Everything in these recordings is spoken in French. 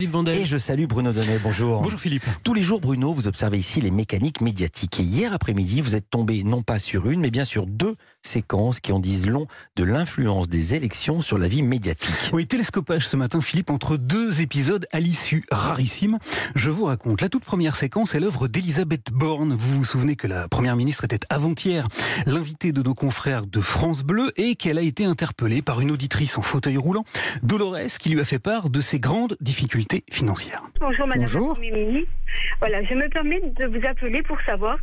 Et je salue Bruno Donnet, bonjour. Bonjour Philippe. Tous les jours, Bruno, vous observez ici les mécaniques médiatiques. Et hier après-midi, vous êtes tombé non pas sur une, mais bien sur deux séquences qui en disent long de l'influence des élections sur la vie médiatique. Oui, télescopage ce matin, Philippe, entre deux épisodes à l'issue rarissime. Je vous raconte. La toute première séquence est l'œuvre d'Elisabeth Borne. Vous vous souvenez que la première ministre était avant-hier l'invitée de nos confrères de France Bleu et qu'elle a été interpellée par une auditrice en fauteuil roulant, Dolores, qui lui a fait part de ses grandes difficultés financière. Bonjour Madame ministre. Voilà, je me permets de vous appeler pour savoir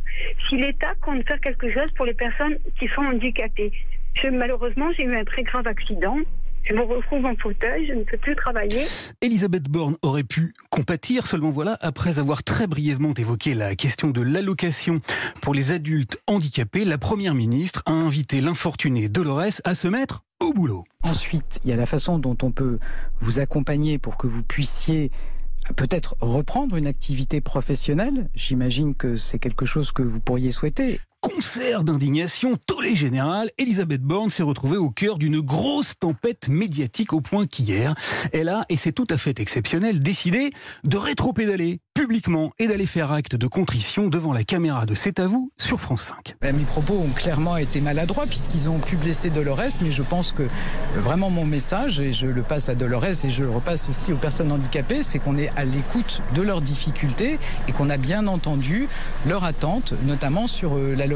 si l'État compte faire quelque chose pour les personnes qui sont handicapées. Je, malheureusement, j'ai eu un très grave accident. Je me retrouve en fauteuil, je ne peux plus travailler. Elisabeth Borne aurait pu compatir, seulement voilà, après avoir très brièvement évoqué la question de l'allocation pour les adultes handicapés, la Première ministre a invité l'infortuné Dolores à se mettre au boulot. Ensuite, il y a la façon dont on peut vous accompagner pour que vous puissiez peut-être reprendre une activité professionnelle. J'imagine que c'est quelque chose que vous pourriez souhaiter concert d'indignation, tollé général, Elisabeth Borne s'est retrouvée au cœur d'une grosse tempête médiatique au point qu'hier, elle a, et c'est tout à fait exceptionnel, décidé de rétro-pédaler publiquement et d'aller faire acte de contrition devant la caméra de C'est à vous sur France 5. Ben, mes propos ont clairement été maladroits puisqu'ils ont pu blesser Dolores, mais je pense que vraiment mon message, et je le passe à Dolores et je le repasse aussi aux personnes handicapées, c'est qu'on est à l'écoute de leurs difficultés et qu'on a bien entendu leurs attentes, notamment sur euh, la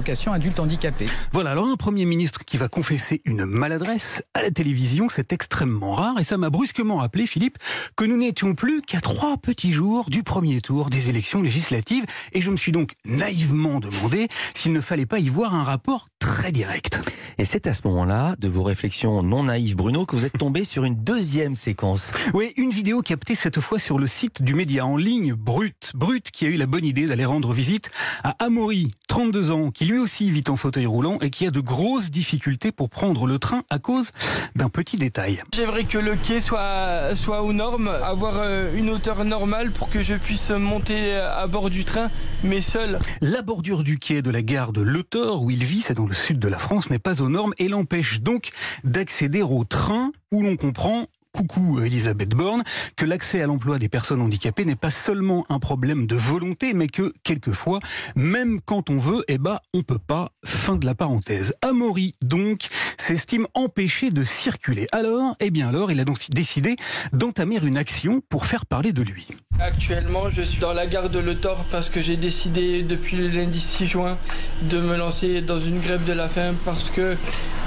Voilà, alors un Premier ministre qui va confesser une maladresse à la télévision, c'est extrêmement rare et ça m'a brusquement rappelé, Philippe, que nous n'étions plus qu'à trois petits jours du premier tour des élections législatives et je me suis donc naïvement demandé s'il ne fallait pas y voir un rapport très direct. Et c'est à ce moment-là, de vos réflexions non naïves, Bruno, que vous êtes tombé sur une deuxième séquence. Oui, une vidéo captée cette fois sur le site du média en ligne Brut. Brut qui a eu la bonne idée d'aller rendre visite à Amaury, 32 ans, qui lui aussi vit en fauteuil roulant et qui a de grosses difficultés pour prendre le train à cause d'un petit détail. J'aimerais que le quai soit, soit aux normes, avoir euh, une hauteur normale pour que je puisse monter à bord du train, mais seul. La bordure du quai de la gare de Le où il vit, c'est dans le sud de la France, n'est pas aux normes et l'empêche donc d'accéder au train où l'on comprend coucou Elisabeth Borne, que l'accès à l'emploi des personnes handicapées n'est pas seulement un problème de volonté, mais que quelquefois, même quand on veut, eh ben, on peut pas. Fin de la parenthèse. Amaury, donc, s'estime empêché de circuler. Alors, eh bien alors, il a donc décidé d'entamer une action pour faire parler de lui. Actuellement, je suis dans la gare de Le Thor parce que j'ai décidé depuis le lundi 6 juin de me lancer dans une grève de la faim parce que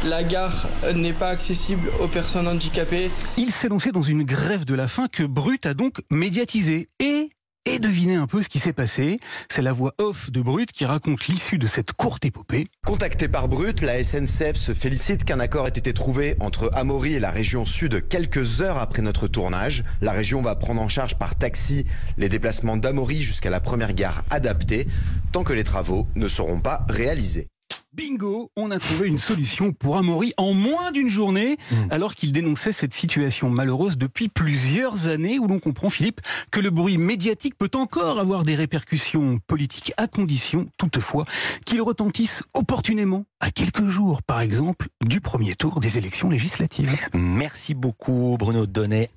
la gare n'est pas accessible aux personnes handicapées. Il s'est lancé dans une grève de la faim que Brut a donc médiatisée et et devinez un peu ce qui s'est passé. C'est la voix off de Brut qui raconte l'issue de cette courte épopée. Contacté par Brut, la SNCF se félicite qu'un accord ait été trouvé entre Amaury et la région sud quelques heures après notre tournage. La région va prendre en charge par taxi les déplacements d'Amaury jusqu'à la première gare adaptée, tant que les travaux ne seront pas réalisés. Bingo, on a trouvé une solution pour Amaury en moins d'une journée, hmm. alors qu'il dénonçait cette situation malheureuse depuis plusieurs années, où l'on comprend, Philippe, que le bruit médiatique peut encore avoir des répercussions politiques, à condition, toutefois, qu'il retentisse opportunément, à quelques jours, par exemple, du premier tour des élections législatives. Merci beaucoup, Bruno Donnet.